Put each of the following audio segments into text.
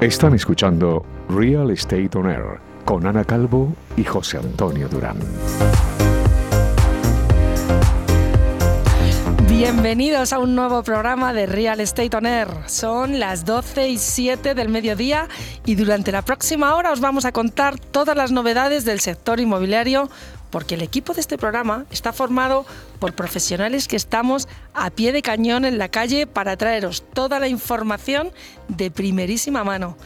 Están escuchando Real Estate On Air con Ana Calvo y José Antonio Durán. Bienvenidos a un nuevo programa de Real Estate On Air. Son las 12 y 7 del mediodía y durante la próxima hora os vamos a contar todas las novedades del sector inmobiliario porque el equipo de este programa está formado por profesionales que estamos a pie de cañón en la calle para traeros toda la información de primerísima mano.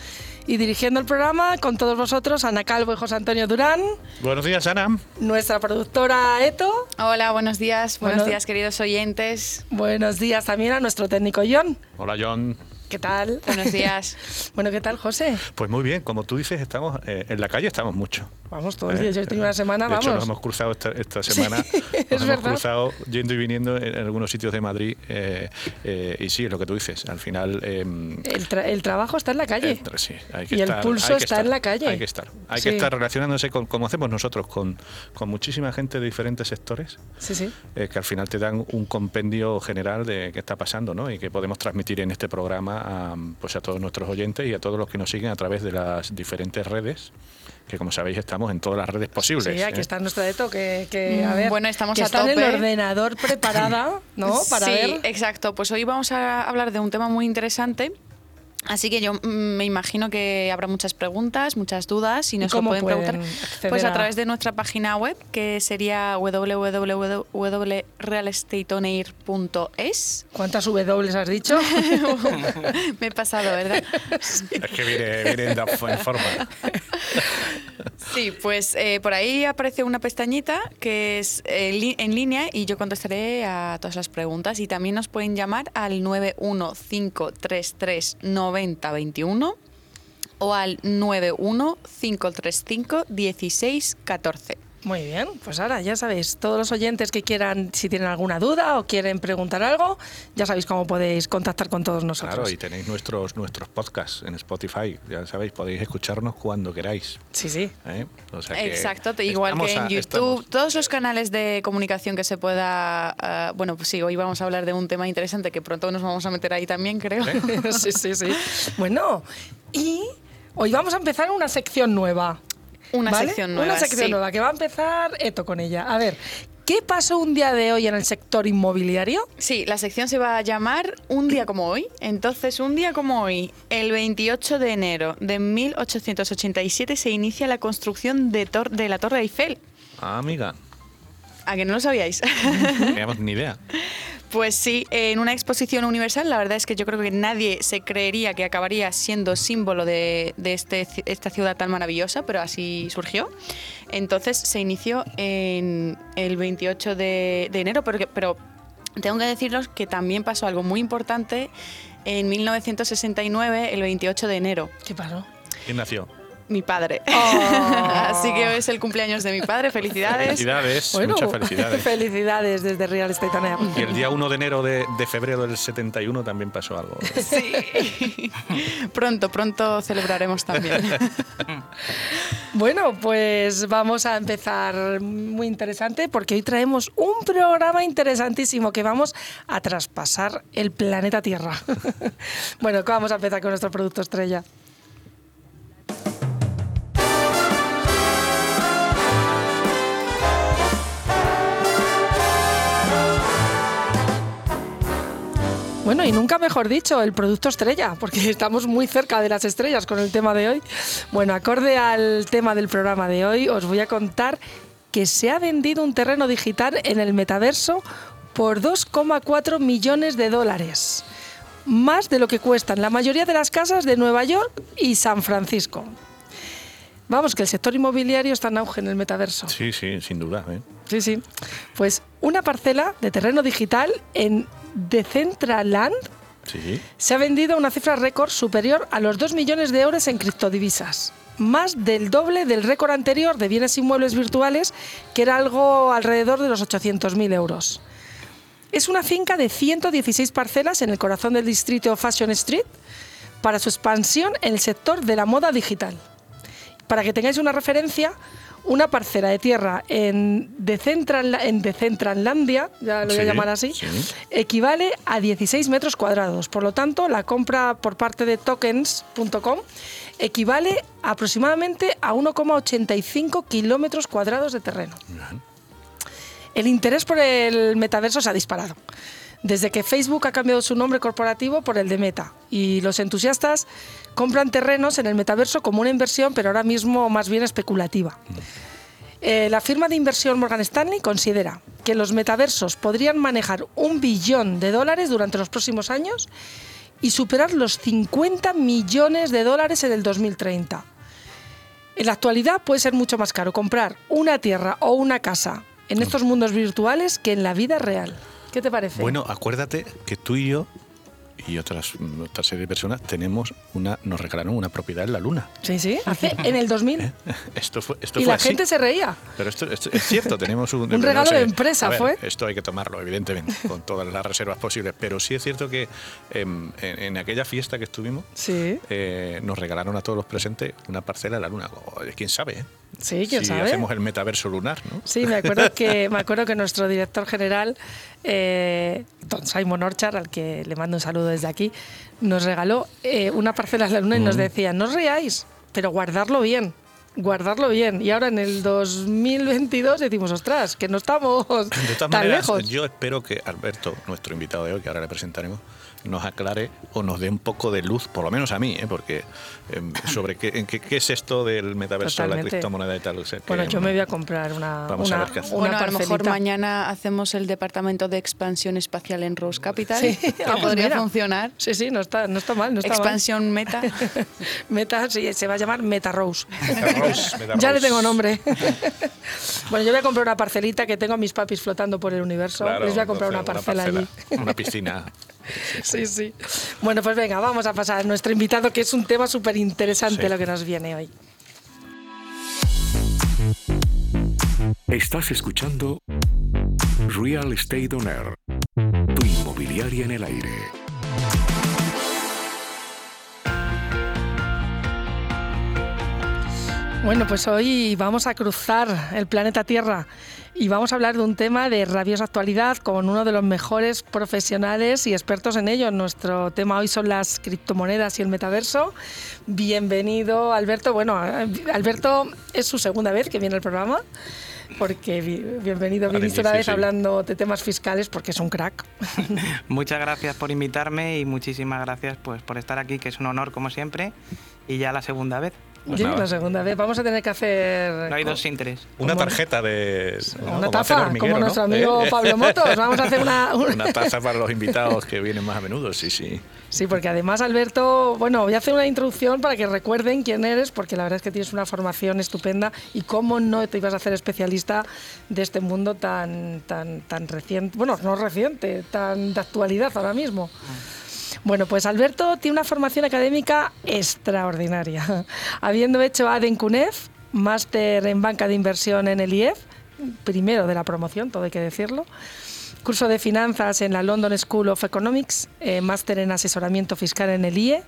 Y dirigiendo el programa con todos vosotros, Ana Calvo y José Antonio Durán. Buenos días, Ana. Nuestra productora Eto. Hola, buenos días. Buenos días, queridos oyentes. Buenos días también a nuestro técnico John. Hola, John. ¿Qué tal? Buenos días. bueno, ¿qué tal, José? Pues muy bien, como tú dices, estamos eh, en la calle, estamos mucho. Vamos todos los días. Yo tengo una semana, de vamos. Hecho, nos hemos cruzado esta, esta semana. Sí, nos es hemos verdad. cruzado yendo y viniendo en algunos sitios de Madrid. eh, eh, y sí, es lo que tú dices. Al final. eh, El, tra- el trabajo está en la calle. sí, hay que Y el pulso hay que está estar, en la calle. Hay que estar. Hay Sí. que estar relacionándose con, como hacemos nosotros, con, con muchísima gente de diferentes sectores. Sí, sí. eh, que al final te dan un compendio general de qué está pasando ¿no? y que podemos transmitir en este programa a, pues a todos nuestros oyentes y a todos los que nos siguen a través de las diferentes redes, que como sabéis estamos en todas las redes posibles. Sí, aquí ¿eh? está nuestro Eto, que, que, a Mm, ver, bueno, estamos que a está en tope. el ordenador preparada, ¿no? Para sí, ver. exacto. Pues hoy vamos a hablar de un tema muy interesante. Así que yo mm, me imagino que habrá muchas preguntas, muchas dudas y nos lo cómo pueden pueden preguntar pues a a- través de nuestra página web que sería www.realestateonair.es. ¿Cuántas W has dicho? me he pasado, ¿verdad? Es que viene, viene en forma. Sí, pues eh, por ahí aparece una pestañita que es eh, en línea y yo contestaré a todas las preguntas. Y también nos pueden llamar al 915339021 o al 915351614. Muy bien, pues ahora ya sabéis, todos los oyentes que quieran, si tienen alguna duda o quieren preguntar algo, ya sabéis cómo podéis contactar con todos nosotros. Claro, y tenéis nuestros, nuestros podcasts en Spotify, ya sabéis, podéis escucharnos cuando queráis. Sí, sí. ¿eh? O sea que Exacto, igual que en a- YouTube, estamos- todos los canales de comunicación que se pueda... ah, bueno, pues sí, hoy vamos a hablar de un tema interesante que pronto nos vamos a meter ahí también, creo. sí, sí, sí. Bueno, y hoy vamos a empezar una sección nueva. Una ¿vale? sección nueva, Una sección sí. nueva que va a empezar Eto con ella. A ver, ¿qué pasó un día de hoy en el sector inmobiliario? Sí, la sección se va a llamar Un día como hoy. Entonces, un día como hoy, el 28 de enero de 1887 se inicia la construcción de, tor- de la Torre Eiffel. Ah, amiga, ¿A que no lo sabíais? no teníamos ni idea. Pues sí, en una exposición universal, la verdad es que yo creo que nadie se creería que acabaría siendo símbolo de, de este, esta ciudad tan maravillosa, pero así surgió. Entonces se inició en el 28 de, de enero, pero tengo que deciros que también pasó algo muy importante en 1969, el 28 de enero. ¿Qué pasó? ¿Quién nació? Mi padre. Oh. Así que hoy es el cumpleaños de mi padre. Felicidades. Felicidades, Bueno, muchas felicidades. felicidades desde Real Estate On Air. Y el día 1 de enero de, de febrero del 71 también pasó algo. Sí. pronto, pronto celebraremos también. Bueno, pues vamos a empezar muy interesante porque hoy traemos un programa interesantísimo que vamos a traspasar el planeta Tierra. bueno, vamos a empezar con nuestro producto estrella. Bueno, y nunca mejor dicho, el producto estrella, porque estamos muy cerca de las estrellas con el tema de hoy. Bueno, acorde al tema del programa de hoy, os voy a contar que se ha vendido un terreno digital en el metaverso por 2,4 millones de dólares. Más de lo que cuestan la mayoría de las casas de Nueva York y San Francisco. Vamos, que el sector inmobiliario está en auge en el metaverso. Sí, sí, sin duda. ¿eh? Sí, sí. Pues una parcela de terreno digital en Decentraland Sí. se ha vendido a una cifra récord superior a los 2 millones de euros en criptodivisas. Más del doble del récord anterior de bienes inmuebles virtuales, que era algo alrededor de los 800.000 euros. Es una finca de 116 parcelas en el corazón del distrito Fashion Street para su expansión en el sector de la moda digital. Para que tengáis una referencia, una parcela de tierra en Decentral, en Decentralandia, ya lo voy a Sí, llamar así, sí. equivale a 16 metros cuadrados. Por lo tanto, la compra por parte de tokens.com equivale aproximadamente a 1,85 kilómetros cuadrados de terreno. El interés por el metaverso se ha disparado. Desde que Facebook ha cambiado su nombre corporativo por el de Meta y los entusiastas compran terrenos en el metaverso como una inversión, pero ahora mismo más bien especulativa. Eh, la firma de inversión Morgan Stanley considera que los metaversos podrían manejar un billón de dólares durante los próximos años y superar los 50 millones de dólares en el 2030. En la actualidad puede ser mucho más caro comprar una tierra o una casa en estos mundos virtuales que en la vida real. ¿Qué te parece? Bueno, acuérdate que tú y yo y otras mm, otra serie de personas tenemos una nos regalaron una propiedad en la luna. sí, sí, hace en el 2000. Esto fue esto Y fue la así. gente se reía. Pero esto, esto es cierto, tenemos un, Un regalo de empresa, ver, fue. Esto hay que tomarlo, evidentemente, con todas las reservas posibles. Pero sí es cierto que em, en, en aquella fiesta que estuvimos, Sí, eh, nos regalaron a todos los presentes una parcela de la luna. ¿Quién sabe? eh? Sí, quién si sabe. hacemos el metaverso lunar, ¿no? Sí, me acuerdo que, me acuerdo que nuestro director general, eh, don Simon Orchard, al que le mando un saludo desde aquí, nos regaló eh, una parcela de la luna y Mm. nos decía, no os riáis, pero guardarlo bien. Guardarlo bien. Y ahora en el 2022 decimos, ostras, que no estamos De todas tan maneras, lejos. yo espero que Alberto, nuestro invitado de hoy, que ahora le presentaremos, nos aclare o nos dé un poco de luz, por lo menos a mí, ¿eh? porque em, sobre qué, en qué, qué es esto del metaverso, la criptomoneda y tal. o sea, que, Bueno, yo me voy a comprar una, Vamos a una, ver qué hace. una bueno, a lo mejor parcelita. mañana hacemos el departamento de expansión espacial en Rose Capital, Sí. que Ah, pues podría mira. funcionar. Sí, sí, no está, no está mal. No está mal. Expansión meta. Meta, sí, se va a llamar Meta Rose. Meta Rose, Meta ya le tengo nombre. bueno, yo voy a comprar una parcelita que tengo a mis papis flotando por el universo. Claro, Les voy a comprar una parcela, allí. Una piscina. Sí, sí. Bueno, pues venga, vamos a pasar a nuestro invitado, que es un tema súper interesante Sí. lo que nos viene hoy. Estás escuchando Real Estate On Air, tu inmobiliaria en el aire. Bueno, pues hoy vamos a cruzar el planeta Tierra y vamos a hablar de un tema de rabiosa actualidad con uno de los mejores profesionales y expertos en ello. Nuestro tema hoy son las criptomonedas y el metaverso. Bienvenido, Alberto. Bueno, Alberto es su segunda vez que viene al programa. Porque bi- bienvenido, viniste una vez sí. hablando de temas fiscales porque es un crack. Muchas gracias por invitarme y muchísimas gracias pues, por estar aquí, que es un honor como siempre. Y ya la segunda vez. Pues Sí, nada. la segunda vez. Vamos a tener que hacer No hay dos sin tres. Una tarjeta de. ¿no? una taza, como ¿no? nuestro amigo ¿Eh? Pablo Motos. Vamos a hacer una, una- Una taza para los invitados que vienen más a menudo, sí, sí. Sí, porque además, Alberto, bueno, voy a hacer una introducción para que recuerden quién eres, porque la verdad es que tienes una formación estupenda y cómo no te ibas a hacer especialista de este mundo tan, tan, tan reciente, bueno, no reciente, tan de actualidad ahora mismo. Bueno, pues Alberto tiene una formación académica extraordinaria, habiendo hecho ADEN CUNEF, máster en banca de inversión en el IEF, primero de la promoción, todo hay que decirlo, curso de finanzas en la London School of Economics, eh, máster en asesoramiento fiscal en el IE,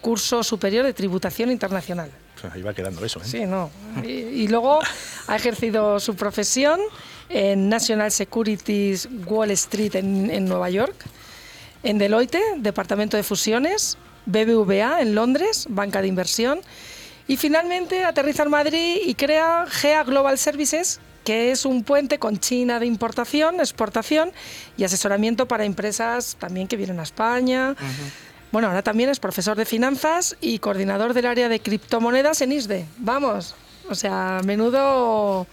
curso superior de tributación internacional. Pues ahí va quedando eso, ¿eh? Sí, no. Y, y luego ha ejercido su profesión en National Securities Wall Street en, en Nueva York, en Deloitte, Departamento de Fusiones, BBVA en Londres, banca de inversión, y finalmente aterriza en Madrid y crea GEA Global Services, que es un puente con China de importación, exportación y asesoramiento para empresas también que vienen a España. Bueno, ahora también es profesor de finanzas y coordinador del área de criptomonedas en ISDE. Vamos, o sea, menudo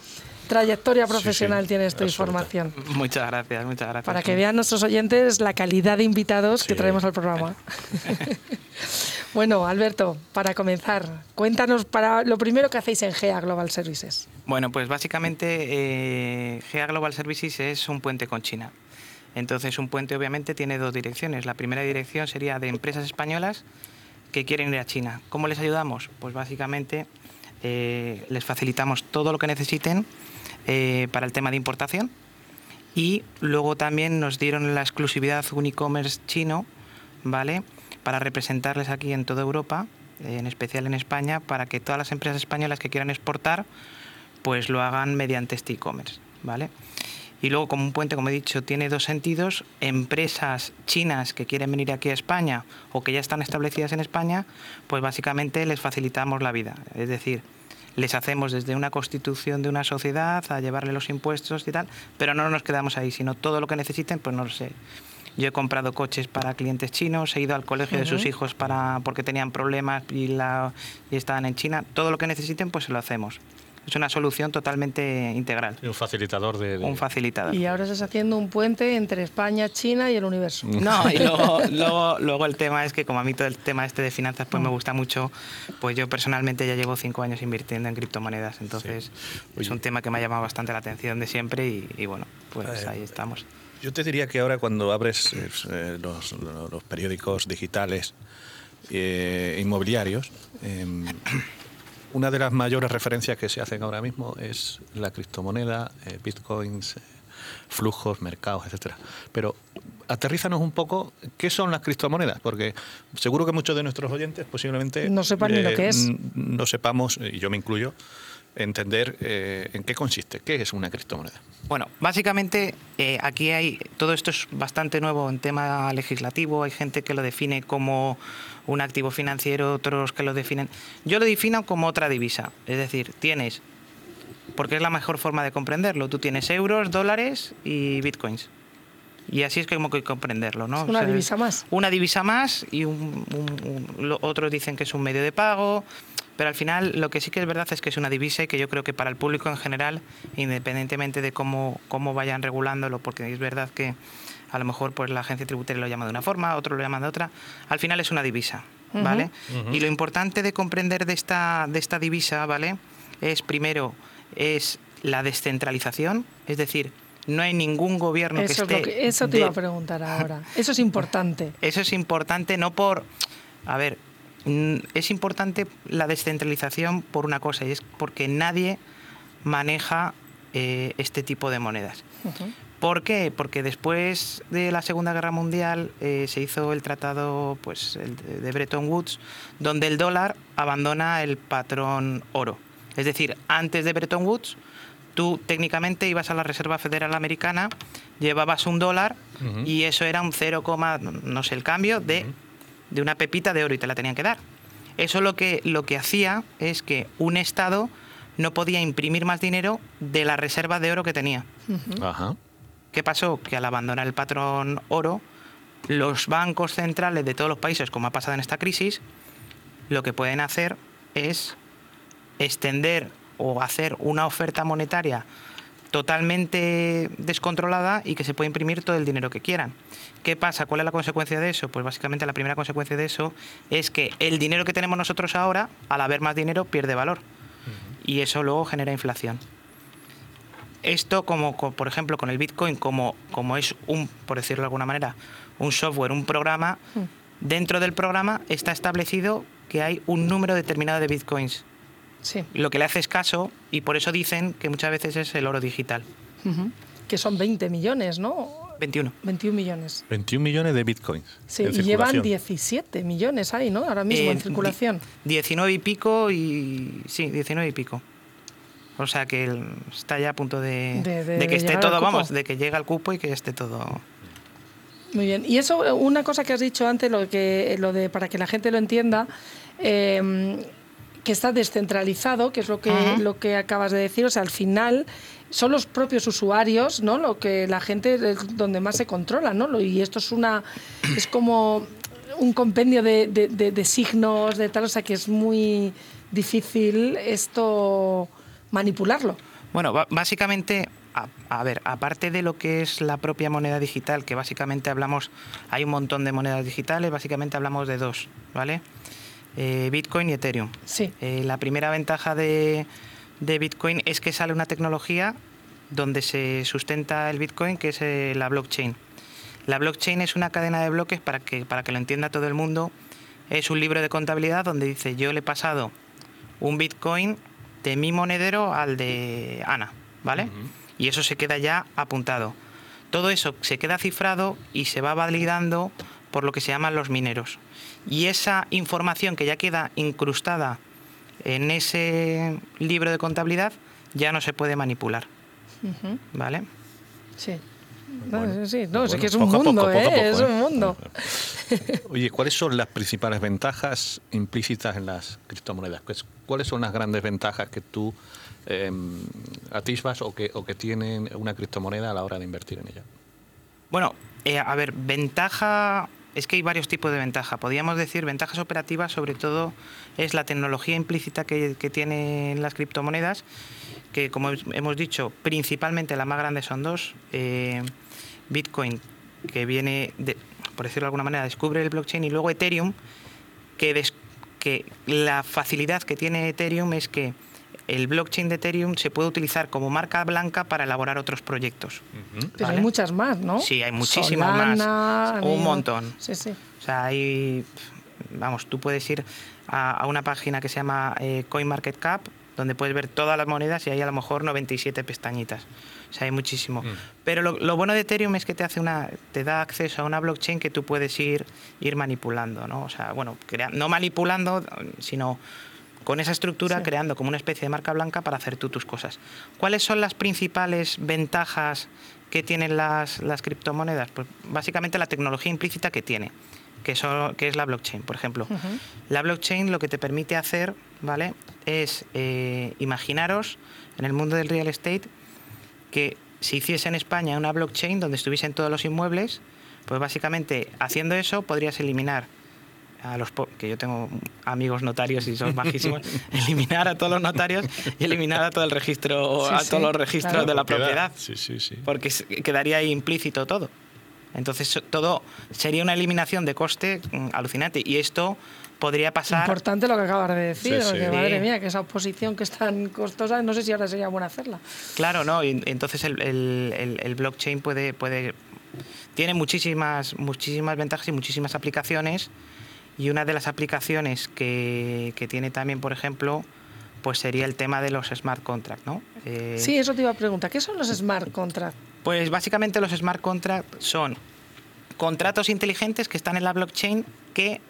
trayectoria Sí, profesional sí, tiene esta absoluta. información. Muchas gracias, muchas gracias. Para que vean nuestros oyentes la calidad de invitados que Sí. traemos al programa. bueno, Alberto, para comenzar, cuéntanos para lo primero que hacéis en GEA Global Services. Bueno, pues básicamente eh, GEA Global Services es un puente con China. Entonces, un puente obviamente tiene dos direcciones. La primera dirección sería de empresas españolas que quieren ir a China. ¿Cómo les ayudamos? Pues básicamente eh, les facilitamos todo lo que necesiten eh, para el tema de importación y luego también nos dieron la exclusividad un e-commerce chino, ¿vale? Para representarles aquí en toda Europa, en especial en España, para que todas las empresas españolas que quieran exportar pues lo hagan mediante este e-commerce, ¿vale? Y luego, como un puente, como he dicho, tiene dos sentidos. Empresas chinas que quieren venir aquí a España o que ya están establecidas en España, pues básicamente les facilitamos la vida. Es decir, les hacemos desde una constitución de una sociedad a llevarle los impuestos y tal, pero no nos quedamos ahí, sino todo lo que necesiten, pues no lo sé. Yo he comprado coches para clientes chinos, he ido al colegio de sus hijos para porque tenían problemas y, la, y estaban en China. Todo lo que necesiten, pues se lo hacemos. Es una solución totalmente integral. Y un facilitador de, de- Un facilitador. Y ahora estás haciendo un puente entre España, China y el universo. No, y luego, luego, luego el tema es que como a mí todo el tema este de finanzas pues me gusta mucho, pues yo personalmente ya llevo cinco años invirtiendo en criptomonedas, entonces es un tema que me ha llamado bastante la atención de siempre y, y bueno, pues Eh, ahí estamos. Yo te diría que ahora cuando abres eh, eh, los, los periódicos digitales eh, inmobiliarios, eh, una de las mayores referencias que se hacen ahora mismo es la criptomoneda, eh, bitcoins, eh, flujos, mercados, etcétera. Pero aterrízanos un poco, ¿qué son las criptomonedas? Porque seguro que muchos de nuestros oyentes posiblemente No sepan ni lo que es. no sepamos, y yo me incluyo, entender eh, en qué consiste, qué es una criptomoneda. Bueno, básicamente eh, aquí hay, todo esto es bastante nuevo en tema legislativo, hay gente que lo define como un activo financiero, otros que lo definen. Yo lo defino como otra divisa, es decir, tienes, porque es la mejor forma de comprenderlo, tú tienes euros, dólares y bitcoins. Y así es como que hay que comprenderlo, ¿no? Es una divisa más. Una divisa más y un- un- un- lo- otros dicen que es un medio de pago, pero al final lo que sí que es verdad es que es una divisa y que yo creo que para el público en general, independientemente de cómo, cómo vayan regulándolo, porque es verdad que a lo mejor pues la agencia tributaria lo llama de una forma, otros lo llaman de otra, al final es una divisa, ¿vale? Y lo importante de comprender de esta, de esta divisa, ¿vale? Es primero, es la descentralización, es decir, no hay ningún gobierno Eso, que es esté... lo que- eso te de- iba a preguntar ahora. Eso es importante. eso es importante no por... A ver, es importante la descentralización por una cosa, y es porque nadie maneja eh, este tipo de monedas. ¿Por qué? Porque después de la Segunda Guerra Mundial eh, se hizo el tratado pues, el de Bretton Woods, donde el dólar abandona el patrón oro. Es decir, antes de Bretton Woods, tú técnicamente ibas a la Reserva Federal Americana, llevabas un dólar y eso era un 0, no sé el cambio de, de una pepita de oro y te la tenían que dar. Eso lo que, lo que hacía es que un Estado no podía imprimir más dinero de la reserva de oro que tenía. Ajá. ¿Qué pasó? Que al abandonar el patrón oro, los bancos centrales de todos los países, como ha pasado en esta crisis, lo que pueden hacer es extender o hacer una oferta monetaria totalmente descontrolada y que se puede imprimir todo el dinero que quieran. ¿Qué pasa? ¿Cuál es la consecuencia de eso? Pues básicamente la primera consecuencia de eso es que el dinero que tenemos nosotros ahora, al haber más dinero, pierde valor. Y eso luego genera inflación. Esto, como co- por ejemplo con el Bitcoin, como, como es un, por decirlo de alguna manera, un software, un programa, dentro del programa está establecido que hay un número determinado de Bitcoins. Sí. Lo que le haces caso, y por eso dicen que muchas veces es el oro digital. Que son 20 millones, ¿no? 21. 21 millones. 21 millones de bitcoins. Sí, en y llevan circulación. 17 millones ahí, ¿no? Ahora mismo Eh, en circulación. di- 19 y pico y... Sí, 19 y pico. O sea que está ya a punto de, De- de- de que de esté todo, vamos, de que llegue al cupo y que esté todo... Muy bien. Y eso, una cosa que has dicho antes, lo que, lo de para que la gente lo entienda, eh, que está descentralizado, que es lo que, lo que acabas de decir. O sea, al final son los propios usuarios, ¿no? Lo que la gente es donde más se controla, ¿no? Y esto es una, es como un compendio de, de- de- de signos, de tal, o sea que es muy difícil esto manipularlo. Bueno, básicamente, a, a ver, aparte de lo que es la propia moneda digital, que básicamente hablamos, hay un montón de monedas digitales, básicamente hablamos de dos, ¿vale? Eh, Bitcoin y Ethereum. Sí. Eh, la primera ventaja de, de Bitcoin es que sale una tecnología donde se sustenta el Bitcoin, que es eh, la blockchain. La blockchain es una cadena de bloques, para que, para que lo entienda todo el mundo, es un libro de contabilidad donde dice yo le he pasado un Bitcoin de mi monedero al de Ana, ¿vale? Y eso se queda ya apuntado. Todo eso se queda cifrado y se va validando por lo que se llaman los mineros. Y esa información que ya queda incrustada en ese libro de contabilidad ya no se puede manipular. ¿Vale? Sí. Bueno, No, sí, no, sí bueno, que es un mundo, poco, ¿eh? poco, es ¿eh? un mundo. Oye, ¿cuáles son las principales ventajas implícitas en las criptomonedas? Pues, ¿Cuáles son las grandes ventajas que tú eh, atisbas o que, o que tienen una criptomoneda a la hora de invertir en ella? Bueno, eh, a ver, ventaja, es que hay varios tipos de ventaja. Podríamos decir ventajas operativas, sobre todo es la tecnología implícita que, que tienen las criptomonedas, que como hemos dicho, principalmente las más grandes son dos. Eh, Bitcoin, que viene, por decirlo de alguna manera, descubre el blockchain, y luego Ethereum, que la facilidad que tiene Ethereum es que el blockchain de Ethereum se puede utilizar como marca blanca para elaborar otros proyectos. Pero ¿vale? hay muchas más, ¿no? Sí, hay muchísimas más. Solana, Un Neo- montón. Sí, sí. O sea, hay, vamos, tú puedes ir a, a una página que se llama eh, CoinMarketCap, donde puedes ver todas las monedas y hay a lo mejor 97 pestañitas. O sea, hay muchísimo. Pero lo, lo bueno de Ethereum es que te hace una, te da acceso a una blockchain que tú puedes ir, ir manipulando, ¿no? O sea, bueno, crea- no manipulando, sino con esa estructura Sí. creando como una especie de marca blanca para hacer tú tus cosas. ¿Cuáles son las principales ventajas que tienen las, las criptomonedas? Pues básicamente la tecnología implícita que tiene, que es la blockchain, por ejemplo. La blockchain lo que te permite hacer, ¿vale? Es eh, imaginaros en el mundo del real estate que si hiciese en España una blockchain donde estuviesen todos los inmuebles, pues básicamente haciendo eso podrías eliminar a los po- que yo tengo amigos notarios y son majísimos, eliminar a todos los notarios y eliminar a todo el registro, Sí, a sí, todos los registros claro. de la propiedad, Sí, sí, sí. porque quedaría ahí implícito todo. Entonces todo sería una eliminación de coste mm, alucinante y esto podría pasar Importante lo que acabas de decir, Sí, sí. porque madre mía, que esa oposición que es tan costosa, no sé si ahora sería buena hacerla. Claro, no, y entonces el, el- el- el blockchain puede, puede tiene muchísimas, muchísimas ventajas y muchísimas aplicaciones. Y una de las aplicaciones que, que tiene también, por ejemplo, pues sería el tema de los smart contracts, ¿no? Eh, Sí, eso te iba a preguntar. ¿Qué son los smart contracts? Pues básicamente los smart contracts son contratos inteligentes que están en la blockchain que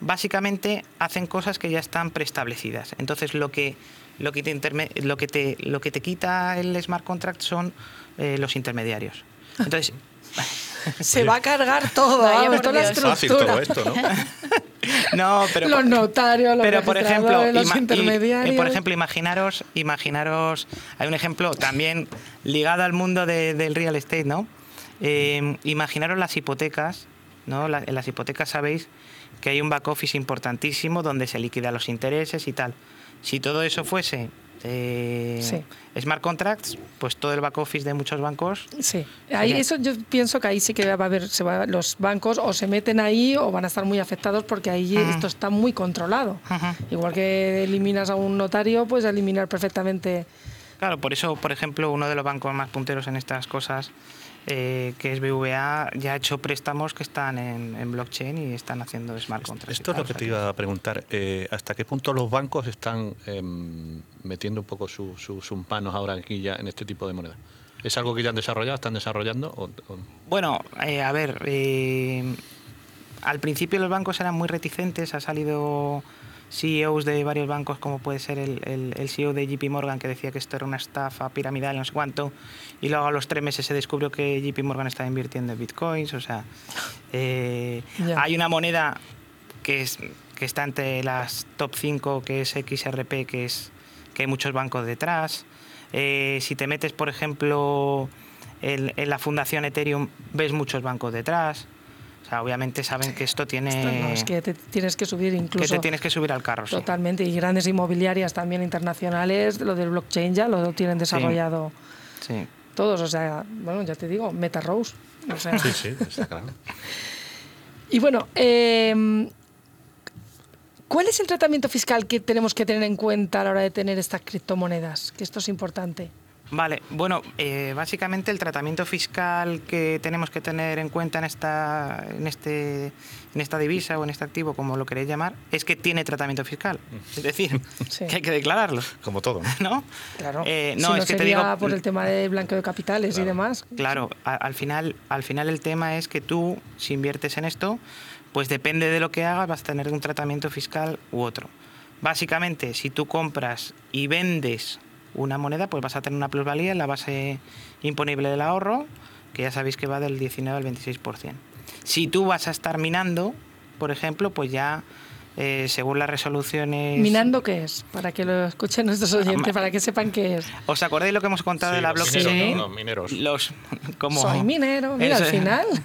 básicamente hacen cosas que ya están preestablecidas. Entonces lo que lo que te, lo que te, lo que te quita el smart contract son eh, los intermediarios. Entonces, Se va a cargar todo, Vaya, vamos, por toda la Dios. Fácil todo esto, ¿no? no, pero los notarios, los pero por ejemplo, los intermediarios. y por ejemplo, imaginaros, imaginaros, hay un ejemplo también ligado al mundo de- del real estate, ¿no? Eh, imaginaros las hipotecas, ¿no? La- en las hipotecas sabéis que hay un back office importantísimo donde se liquidan los intereses y tal. Si todo eso fuese eh, Sí. smart contracts, pues todo el back office de muchos bancos Sí, ahí eso yo pienso que ahí sí que va a haber, se va- los bancos o se meten ahí o van a estar muy afectados porque ahí esto está muy controlado. Igual que eliminas a un notario, puedes eliminar perfectamente. Claro, por eso, por ejemplo, uno de los bancos más punteros en estas cosas, eh, que es BVA, ya ha hecho préstamos que están en, en blockchain y están haciendo smart contracts. Esto es lo que te iba a preguntar. eh, ¿Hasta qué punto los bancos están em, metiendo un poco su- su- sus manos ahora aquí ya en este tipo de moneda? ¿Es algo que ya han desarrollado, están desarrollando? O, o- Bueno, eh, a ver, eh, al principio los bancos eran muy reticentes, ha salido CEOs de varios bancos, como puede ser el, el- el CEO de JP Morgan, que decía que esto era una estafa piramidal, no sé cuánto, y luego a los tres meses se descubrió que JP Morgan estaba invirtiendo en bitcoins, o sea, eh, hay una moneda que, es, que está entre las top 5, que es XRP, que, es, que hay muchos bancos detrás. Eh, si te metes, por ejemplo, en, en la fundación Ethereum, ves muchos bancos detrás. O sea, obviamente saben que esto tiene... Esto no, es que te tienes que subir que incluso. te tienes que subir al carro. sí. Totalmente, y grandes inmobiliarias también internacionales, lo del blockchain ya lo tienen desarrollado Sí. todos, o sea, bueno, ya te digo, Meta Rose. o sea. Sí, sí, está claro. Y bueno, eh, ¿cuál es el tratamiento fiscal que tenemos que tener en cuenta a la hora de tener estas criptomonedas? Que esto es importante. Vale, bueno, eh, básicamente el tratamiento fiscal que tenemos que tener en cuenta en esta, en, este, en esta divisa o en este activo, como lo queréis llamar, es que tiene tratamiento fiscal. Es decir, Sí. que hay que declararlo. Como todo, ¿no? ¿No? Claro. Eh, si no, no es que te digo. por el tema del blanqueo de capitales y demás. Claro, a- al final, al final el tema es que tú, si inviertes en esto, pues depende de lo que hagas, vas a tener un tratamiento fiscal u otro. Básicamente, si tú compras y vendes una moneda, pues vas a tener una plusvalía en la base imponible del ahorro, que ya sabéis que va del 19 al 26%. Si tú vas a estar minando, por ejemplo, pues ya eh, según las resoluciones... ¿Minando qué es? Para que lo escuchen nuestros oyentes, para que sepan qué es. ¿Os acordáis lo que hemos contado Sí, de la los blockchain? mineros, ¿no? Los mineros. Los, como, Soy minero, mira, Eso al final.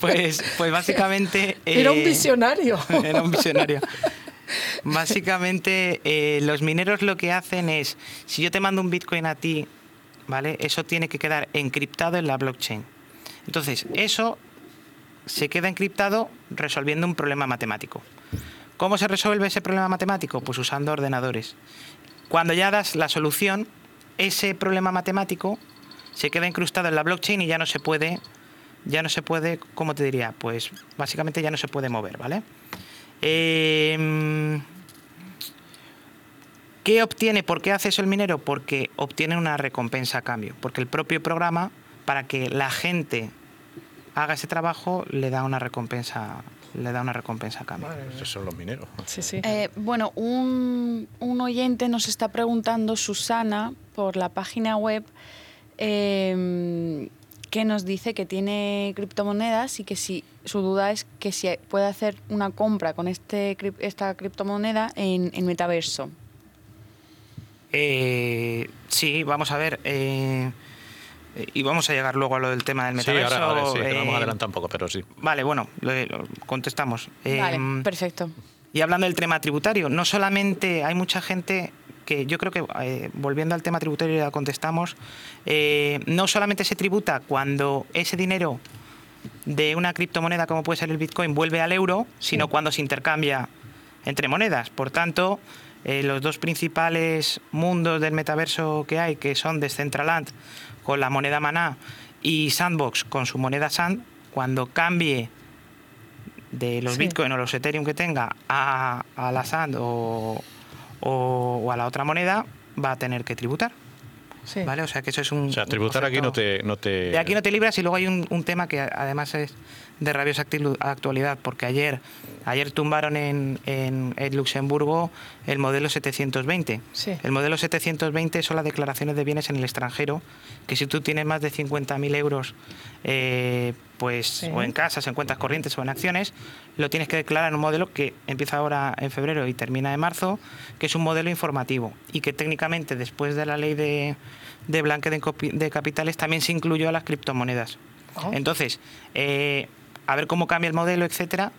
Pues, pues básicamente... Era un eh, visionario. Era un visionario. Básicamente, eh, los mineros lo que hacen es, si yo te mando un Bitcoin a ti, ¿vale? Eso tiene que quedar encriptado en la blockchain. Entonces, eso se queda encriptado resolviendo un problema matemático. ¿Cómo se resuelve ese problema matemático? Pues usando ordenadores. Cuando ya das la solución, ese problema matemático se queda incrustado en la blockchain y ya no se puede, ya no se puede, ¿cómo te diría? Pues básicamente ya no se puede mover, ¿vale? Eh, ¿Qué obtiene? ¿Por qué hace eso el minero? Porque obtiene una recompensa a cambio. Porque el propio programa, para que la gente haga ese trabajo, le da una recompensa, le da una recompensa a cambio. Esos son los mineros. Sí, sí. Eh, bueno, un, un oyente nos está preguntando, Susana, por la página web, eh, que nos dice que tiene criptomonedas y que si su duda es que si puede hacer una compra con este esta criptomoneda en, en metaverso. Eh, sí, vamos a ver. eh, eh, y vamos a llegar luego a lo del tema del Sí, metaverso. ahora, sí, vamos a eh, adelantar un poco, pero sí. Vale, bueno, lo- lo contestamos. vale, Em, perfecto. Y hablando del tema tributario, no solamente hay mucha gente que yo creo que, eh, volviendo al tema tributario, ya contestamos, eh, no solamente se tributa cuando ese dinero de una criptomoneda como puede ser el Bitcoin vuelve al euro, sino cuando se intercambia entre monedas. Por tanto, eh, los dos principales mundos del metaverso que hay, que son Decentraland con la moneda Maná y Sandbox con su moneda Sand, cuando cambie de los Sí. Bitcoin o los Ethereum que tenga a, a la Sand o, o- o a la otra moneda, va a tener que tributar. sí. ¿Vale? O sea que eso es un. O sea, un tributar aquí no te, no te... de aquí no te libras y luego hay un, un tema que además es de rabiosa actualidad, porque ayer, ayer tumbaron en, en, en Luxemburgo el modelo 720. Sí. El modelo 720 son las declaraciones de bienes en el extranjero, que si tú tienes más de 50.000 euros, eh, pues Sí. o en casas, en cuentas corrientes o en acciones, lo tienes que declarar en un modelo que empieza ahora en febrero y termina en marzo, que es un modelo informativo y que técnicamente después de la ley de, de blanqueo de, capitales también se incluyó a las criptomonedas. Ah. Entonces, eh, a ver cómo cambia el modelo, etcétera.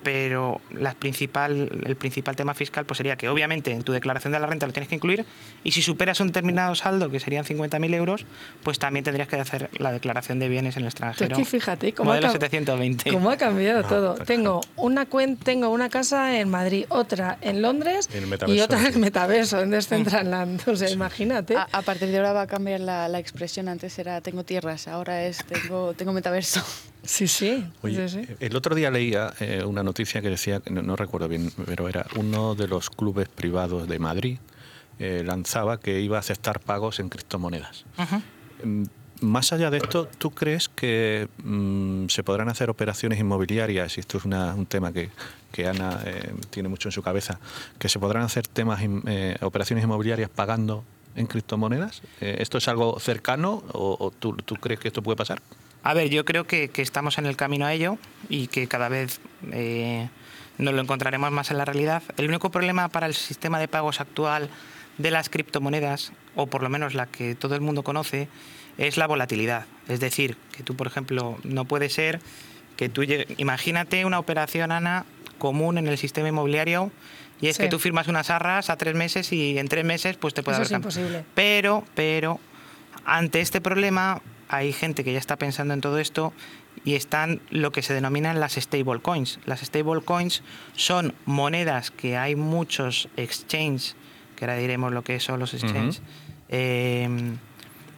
Pero la principal, el principal tema fiscal pues sería que obviamente en tu declaración de la renta lo tienes que incluir y si superas un determinado saldo, que serían 50.000 euros, pues también tendrías que hacer la declaración de bienes en el extranjero. es que fíjate cómo ha, Modelo cam- 720. cómo ha cambiado todo. está Tengo una cuen- tengo una casa en Madrid, otra en Londres y otra en el sí. metaverso, en Decentraland. O sea, imagínate. A, a partir de ahora va a cambiar la, la expresión. Antes era tengo tierras, ahora es tengo, tengo metaverso. Sí, sí. Oye, sí, sí. el otro día leía eh, una noticia que decía, no, no recuerdo bien, pero era uno de los clubes privados de Madrid eh, lanzaba que iba a aceptar pagos en criptomonedas. Mm, Más allá de esto, ¿tú crees que mm, se podrán hacer operaciones inmobiliarias? Y esto es una- un tema que, que Ana eh, tiene mucho en su cabeza, que se podrán hacer temas eh, operaciones inmobiliarias pagando en criptomonedas. ¿Esto es algo cercano o, o tú, tú crees que esto puede pasar? A ver, yo creo que, que estamos en el camino a ello y que cada vez eh, nos lo encontraremos más en la realidad. El único problema para el sistema de pagos actual de las criptomonedas, o por lo menos la que todo el mundo conoce, es la volatilidad. Es decir, que tú, por ejemplo, no puede ser que tú llegue- imagínate una operación, Ana, común en el sistema inmobiliario y es Sí. que tú firmas unas arras a tres meses y en tres meses pues te puede Eso haber es imposible. Pero, pero, ante este problema hay gente que ya está pensando en todo esto y están lo que se denominan las stable coins. Las stable coins son monedas que hay muchos exchanges, que ahora diremos lo que son los exchanges, eh,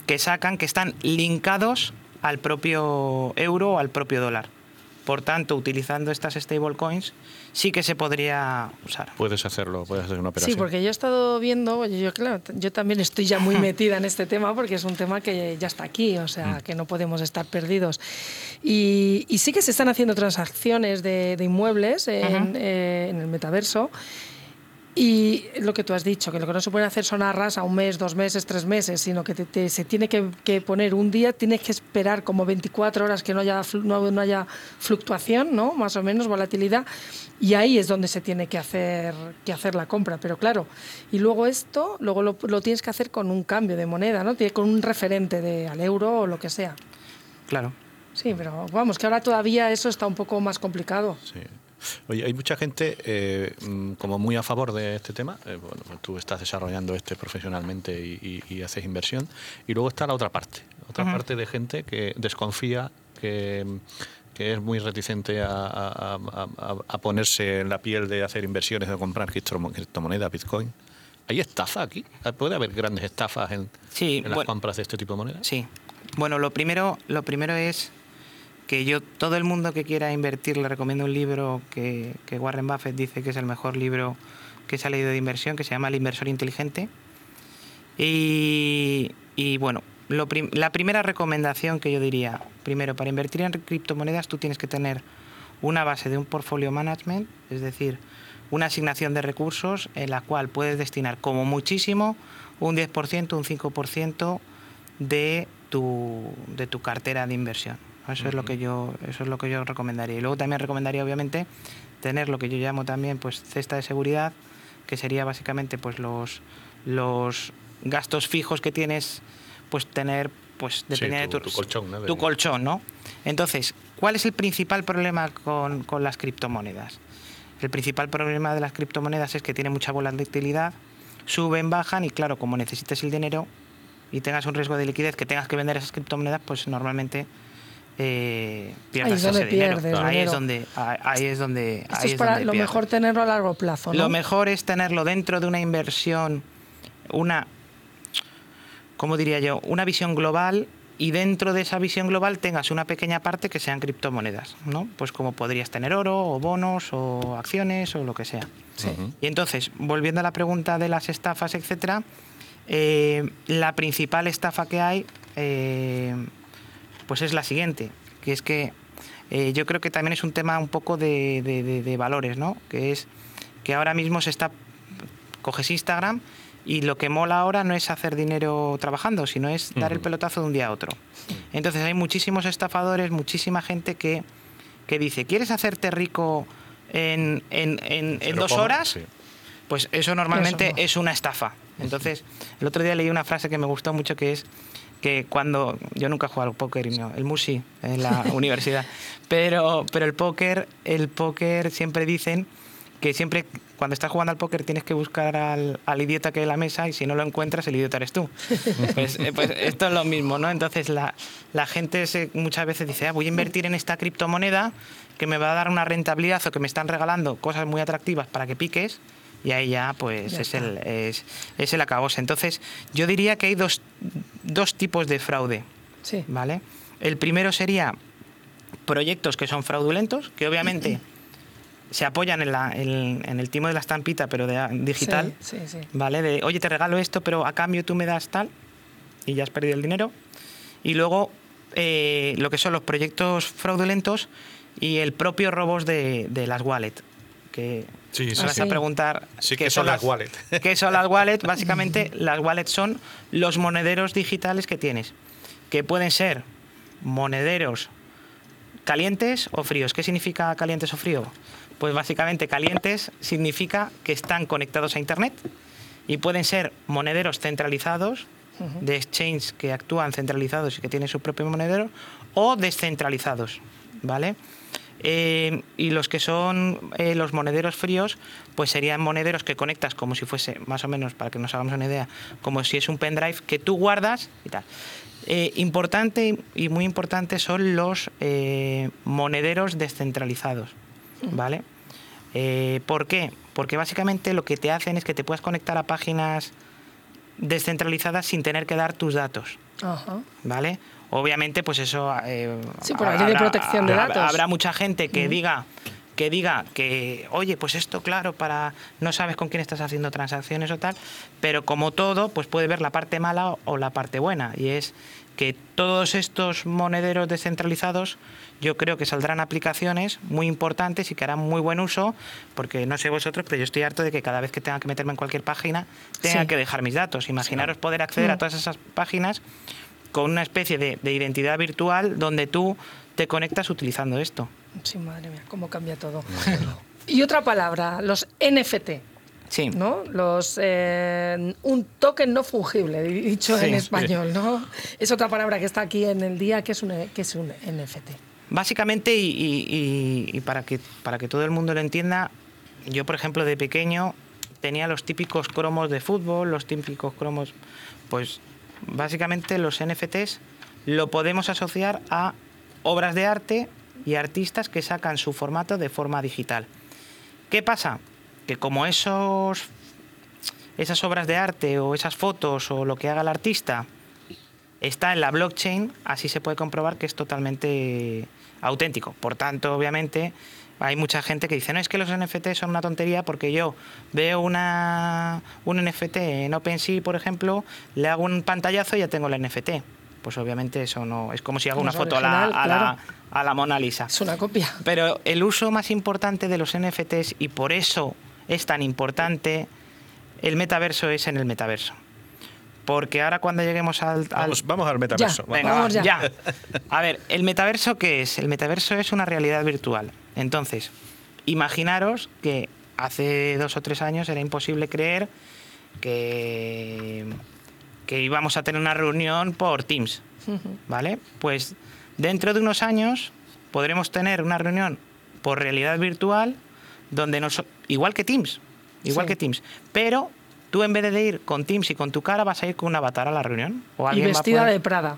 que sacan, que están linkados al propio euro o al propio dólar. Por tanto, utilizando estas stable coins, sí que se podría usar. Puedes hacerlo, puedes hacer una operación. Sí, porque yo he estado viendo, yo claro, yo también estoy ya muy metida en este tema porque es un tema que ya está aquí, o sea, que no podemos estar perdidos. Y, y sí que se están haciendo transacciones de, de inmuebles en, eh, en el metaverso. Y lo que tú has dicho, que lo que no se puede hacer son arras a un mes, dos meses, tres meses, sino que te- te- se tiene que, que poner un día, tienes que esperar como 24 horas que no haya, no, no haya fluctuación, ¿no? más o menos, volatilidad, y ahí es donde se tiene que hacer, que hacer la compra. Pero claro, y luego esto, luego lo, lo tienes que hacer con un cambio de moneda, ¿no? Con un referente de, al euro o lo que sea. Claro. Sí, pero vamos, que ahora todavía eso está un poco más complicado. Sí. Oye, hay mucha gente eh, mm, como muy a favor de este tema. Eh, bueno, pues tú estás desarrollando este profesionalmente y, y- y haces inversión. Y luego está la otra parte. Otra parte de gente que desconfía, que, que es muy reticente a, a- a- a- a ponerse en la piel de hacer inversiones, de comprar criptomo- criptomonedas, Bitcoin. ¿Hay estafa aquí? ¿Puede haber grandes estafas en, Sí, en las bueno. compras de este tipo de monedas? Sí. Bueno, lo primero, lo primero es que yo, todo el mundo que quiera invertir, le recomiendo un libro que, Warren Buffett dice que es el mejor libro que se ha leído de inversión, que se llama El inversor inteligente. Y, y bueno, la primera recomendación que yo diría, primero, para invertir en criptomonedas tú tienes que tener una base de un portfolio management, es decir, una asignación de recursos en la cual puedes destinar como muchísimo un 10%, un 5% de tu, de tu cartera de inversión. Eso es lo que yo eso es lo que yo recomendaría. Y luego también recomendaría obviamente tener lo que yo llamo también pues cesta de seguridad, que sería básicamente pues los los gastos fijos que tienes pues tener pues depende tu- de tu colchón, ¿no? Tu colchón, ¿no? Entonces, ¿cuál es el principal problema con, con las criptomonedas? El principal problema de las criptomonedas es que tiene mucha volatilidad, suben, bajan y claro, como necesites el dinero y tengas un riesgo de liquidez que tengas que vender esas criptomonedas, pues normalmente eh, pierdas Ahí es donde ese dinero. ahí dinero. es donde ahí ahí es donde Esto ahí es es para donde lo pierdes. mejor tenerlo a largo plazo, ¿no? Lo mejor es tenerlo dentro de una inversión, una, ¿cómo diría yo? Una visión global y dentro de esa visión global tengas una pequeña parte que sean criptomonedas, ¿no? Pues como podrías tener oro o bonos o acciones o lo que sea. Y entonces, volviendo a la pregunta de las estafas, etcétera, eh, la principal estafa que hay, eh, pues es la siguiente, que es que eh, yo creo que también es un tema un poco de, de- de- de valores, ¿no? Que es que ahora mismo se está coges Instagram y lo que mola ahora no es hacer dinero trabajando, sino es dar el pelotazo de un día a otro. Entonces hay muchísimos estafadores, muchísima gente que, que dice, ¿quieres hacerte rico en, en- en- dos horas? Sí. Pues eso normalmente Eso no. es una estafa. Entonces, el otro día leí una frase que me gustó mucho que es que cuando yo nunca he jugado al póker y no, el musi en la universidad, pero pero el póker, el póker siempre dicen que siempre cuando estás jugando al póker tienes que buscar al, al idiota que hay en la mesa y si no lo encuentras el idiota eres tú. Pues, eh, pues esto es lo mismo, ¿no? Entonces la, la gente se- muchas veces dice, "Ah, voy a invertir en esta criptomoneda que me va a dar una rentabilidad o que me están regalando cosas muy atractivas para que piques y ahí ya pues Ya es, el, es, es el acabose. Entonces yo diría que hay dos, dos tipos de fraude, Sí. ¿vale? El primero sería proyectos que son fraudulentos, que obviamente se apoyan en, la- en- en el timo de la estampita, pero de, digital, Sí, sí, sí. ¿vale? De, oye, te regalo esto, pero a cambio tú me das tal, y ya has perdido el dinero. Y luego eh, lo que son los proyectos fraudulentos y el propio robos de, de las wallets. Que Sí, sí, vas sí. a preguntar Sí, ¿qué son las wallet? ¿Qué son las wallets? Básicamente, las wallets son los monederos digitales que tienes, que pueden ser monederos calientes o fríos. ¿Qué significa calientes o frío? Pues básicamente calientes significa que están conectados a Internet y pueden ser monederos centralizados, de exchange que actúan centralizados y que tienen su propio monedero, o descentralizados, ¿vale? Eh, y los que son eh, los monederos fríos, pues serían monederos que conectas como si fuese, más o menos, para que nos hagamos una idea, como si es un pendrive que tú guardas y tal. Eh, importante y muy importante son los monederos descentralizados, ¿vale? ¿Por qué? Porque básicamente lo que te hacen es que te puedas conectar a páginas descentralizadas sin tener que dar tus datos, Ajá. ¿vale? Obviamente, pues eso... eh, Sí, por la ley de protección de habrá- datos. Habrá mucha gente que diga que diga que, oye, pues esto, claro, para no sabes con quién estás haciendo transacciones o tal, pero como todo, pues puede ver la parte mala o la parte buena. Y es que todos estos monederos descentralizados yo creo que saldrán aplicaciones muy importantes y que harán muy buen uso, porque no sé vosotros, pero yo estoy harto de que cada vez que tenga que meterme en cualquier página tenga Sí. que dejar mis datos. Imaginaros poder acceder a Mm. todas esas páginas con una especie de, de identidad virtual donde tú te conectas utilizando esto. Sí, madre mía, cómo cambia todo. Y otra palabra, los NFT, Sí. ¿no? Los eh, un token no fungible, dicho Sí, en sí. español, ¿no? Es otra palabra que está aquí en el día, que es un, que es un NFT. Básicamente, y- y para, que, para que todo el mundo lo entienda, yo, por ejemplo, de pequeño tenía los típicos cromos de fútbol, los típicos cromos, pues básicamente los NFTs lo podemos asociar a obras de arte y artistas que sacan su formato de forma digital. ¿Qué pasa? Que como esos, esas obras de arte o esas fotos o lo que haga el artista está en la blockchain, así se puede comprobar que es totalmente auténtico. Por tanto, obviamente, hay mucha gente que dice, no, es que los NFT son una tontería porque yo veo una, un NFT en OpenSea, por ejemplo, le hago un pantallazo y ya tengo el NFT. Pues obviamente eso no... Es como si hago No una foto a la, a, la, a la Mona Lisa. Es una copia. Pero el uso más importante de los NFTs, y por eso es tan importante, el metaverso es en el metaverso. Porque ahora cuando lleguemos al... al- Vamos, vamos al metaverso. Ya. Venga, Vamos va, ya. ya. A ver, ¿el metaverso qué es? El metaverso es una realidad virtual. Entonces, imaginaros que hace dos o tres años era imposible creer que, que íbamos a tener una reunión por Teams. ¿Vale? Pues dentro de unos años podremos tener una reunión por realidad virtual donde nos, igual que Teams, igual Sí. que Teams, pero tú en vez de ir con Teams y con tu cara vas a ir con un avatar a la reunión o Y alguien va a vestida de Prada.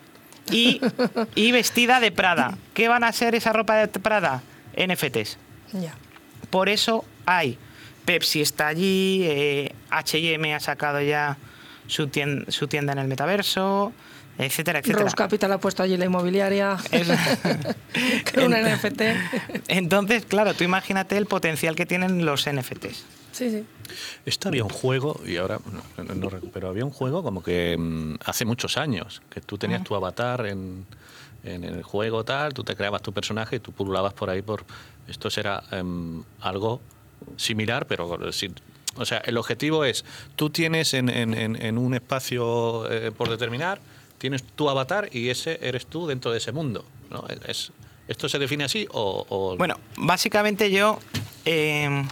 y, y vestida de Prada. ¿Qué van a ser esa ropa de Prada? NFTs. Ya. Por eso hay. Pepsi está allí, eh, HM ha sacado ya su tienda, su tienda en el metaverso, etcétera, etcétera. Rose Capital ha puesto allí la inmobiliaria Es- con un NFT. Entonces, claro, tú imagínate el potencial que tienen los NFTs. Sí, sí. Esto había un juego, y ahora no, no, pero había un juego como que mm, hace muchos años, que tú tenías tu avatar en, en el juego tal, tú te creabas tu personaje y tú pululabas por ahí por... Esto será em, algo similar, pero sin... O sea, el objetivo es, tú tienes en, un espacio eh, por determinar, tienes tu avatar y ese eres tú dentro de ese mundo. ¿no? Es, ¿Esto se define así o...? o- Bueno, básicamente yo eh,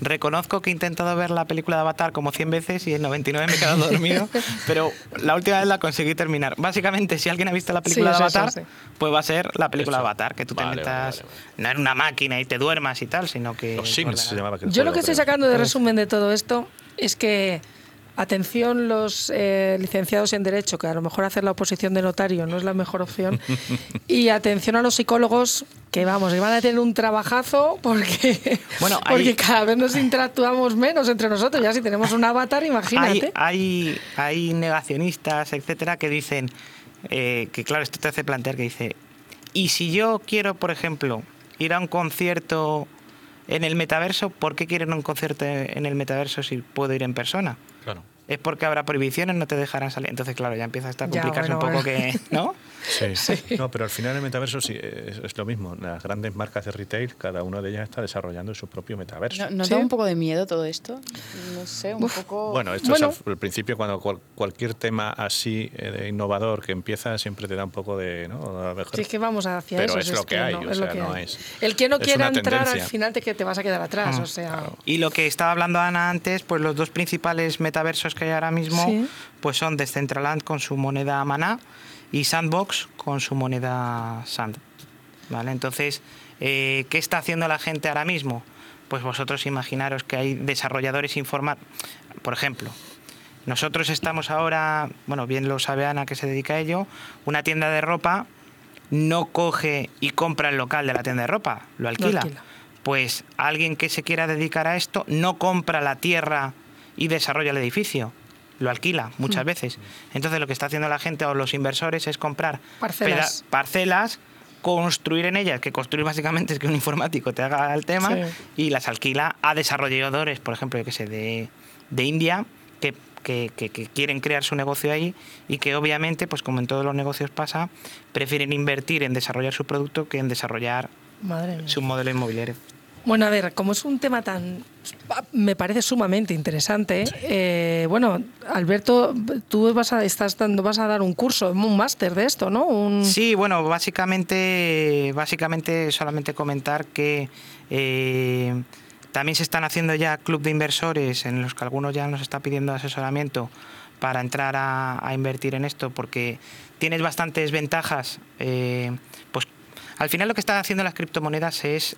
reconozco que he intentado ver la película de Avatar como 100 veces y en 99 me he quedado dormido, pero la última vez la conseguí terminar. Básicamente, si alguien ha visto la película Sí, de Avatar, eso, sí. pues va a ser la película Eso. de Avatar, que tú Vale, te metas vale, vale. no en una máquina y te duermas y tal, sino que... Los Sims se llamaba aquel Yo lo que estoy sacando de resumen de todo esto es que, atención los eh, licenciados en Derecho, que a lo mejor hacer la oposición de notario no es la mejor opción, y atención a los psicólogos, que vamos, que van a tener un trabajazo porque, Bueno, porque hay- cada vez nos interactuamos menos entre nosotros. Ya si tenemos un avatar, hay, imagínate. hay, hay negacionistas, etcétera, que dicen eh, que, claro, esto te hace plantear que dice, ¿y si yo quiero, por ejemplo, ir a un concierto en el metaverso, ¿por qué quieren un concierto en el metaverso si puedo ir en persona? Claro. Es porque habrá prohibiciones, no te dejarán salir. Entonces, claro, ya empieza a estar Ya, complicarse bueno, un poco bueno. que, ¿no? Sí. No, pero al final el metaverso sí es, es lo mismo. Las grandes marcas de retail, cada una de ellas está desarrollando su propio metaverso. ¿No, ¿no Sí. da un poco de miedo todo esto? No sé, un poco... Bueno, esto Bueno. es al, al principio cuando cual- cualquier tema así eh, de innovador que empieza siempre te da un poco de, ¿no? A mejor- Si es que vamos hacia Pero eso. es si lo que hay, no, o es lo sea, que no hay. es- El que no es quiera entrar al final te, que te vas a quedar atrás. Ah, o sea, Y lo que estaba hablando Ana antes, pues los dos principales metaversos que hay ahora mismo, Sí. pues son Decentraland con su moneda Maná y Sandbox con su moneda Sand. ¿Vale? Entonces, eh, ¿qué está haciendo la gente ahora mismo? Pues vosotros imaginaros que hay desarrolladores informáticos. Por ejemplo, nosotros estamos ahora, bueno, bien lo sabe Ana que se dedica a ello, una tienda de ropa no coge y compra el local de la tienda de ropa, lo alquila. alquila. Pues alguien que se quiera dedicar a esto no compra la tierra y desarrolla el edificio, lo alquila muchas Hmm. veces. Entonces lo que está haciendo la gente o los inversores es comprar Parcelas. parcelas construir en ellas, que construir básicamente es que un informático te haga el tema, Sí. y las alquila a desarrolladores, por ejemplo, yo que sé, de, de India, que, que- que- que quieren crear su negocio ahí y que obviamente, pues como en todos los negocios pasa, prefieren invertir en desarrollar su producto que en desarrollar Madre su modelo inmobiliario. Bueno, a ver, como es un tema tan, me parece sumamente interesante. eh, bueno, Alberto, tú vas a, estás dando, vas a dar un curso, un máster de esto, ¿no? Un, Sí, bueno, básicamente, básicamente solamente comentar que eh, también se están haciendo ya club de inversores en los que algunos ya nos está pidiendo asesoramiento para entrar a, invertir en esto porque tienes bastantes ventajas. eh, pues al final lo que están haciendo las criptomonedas es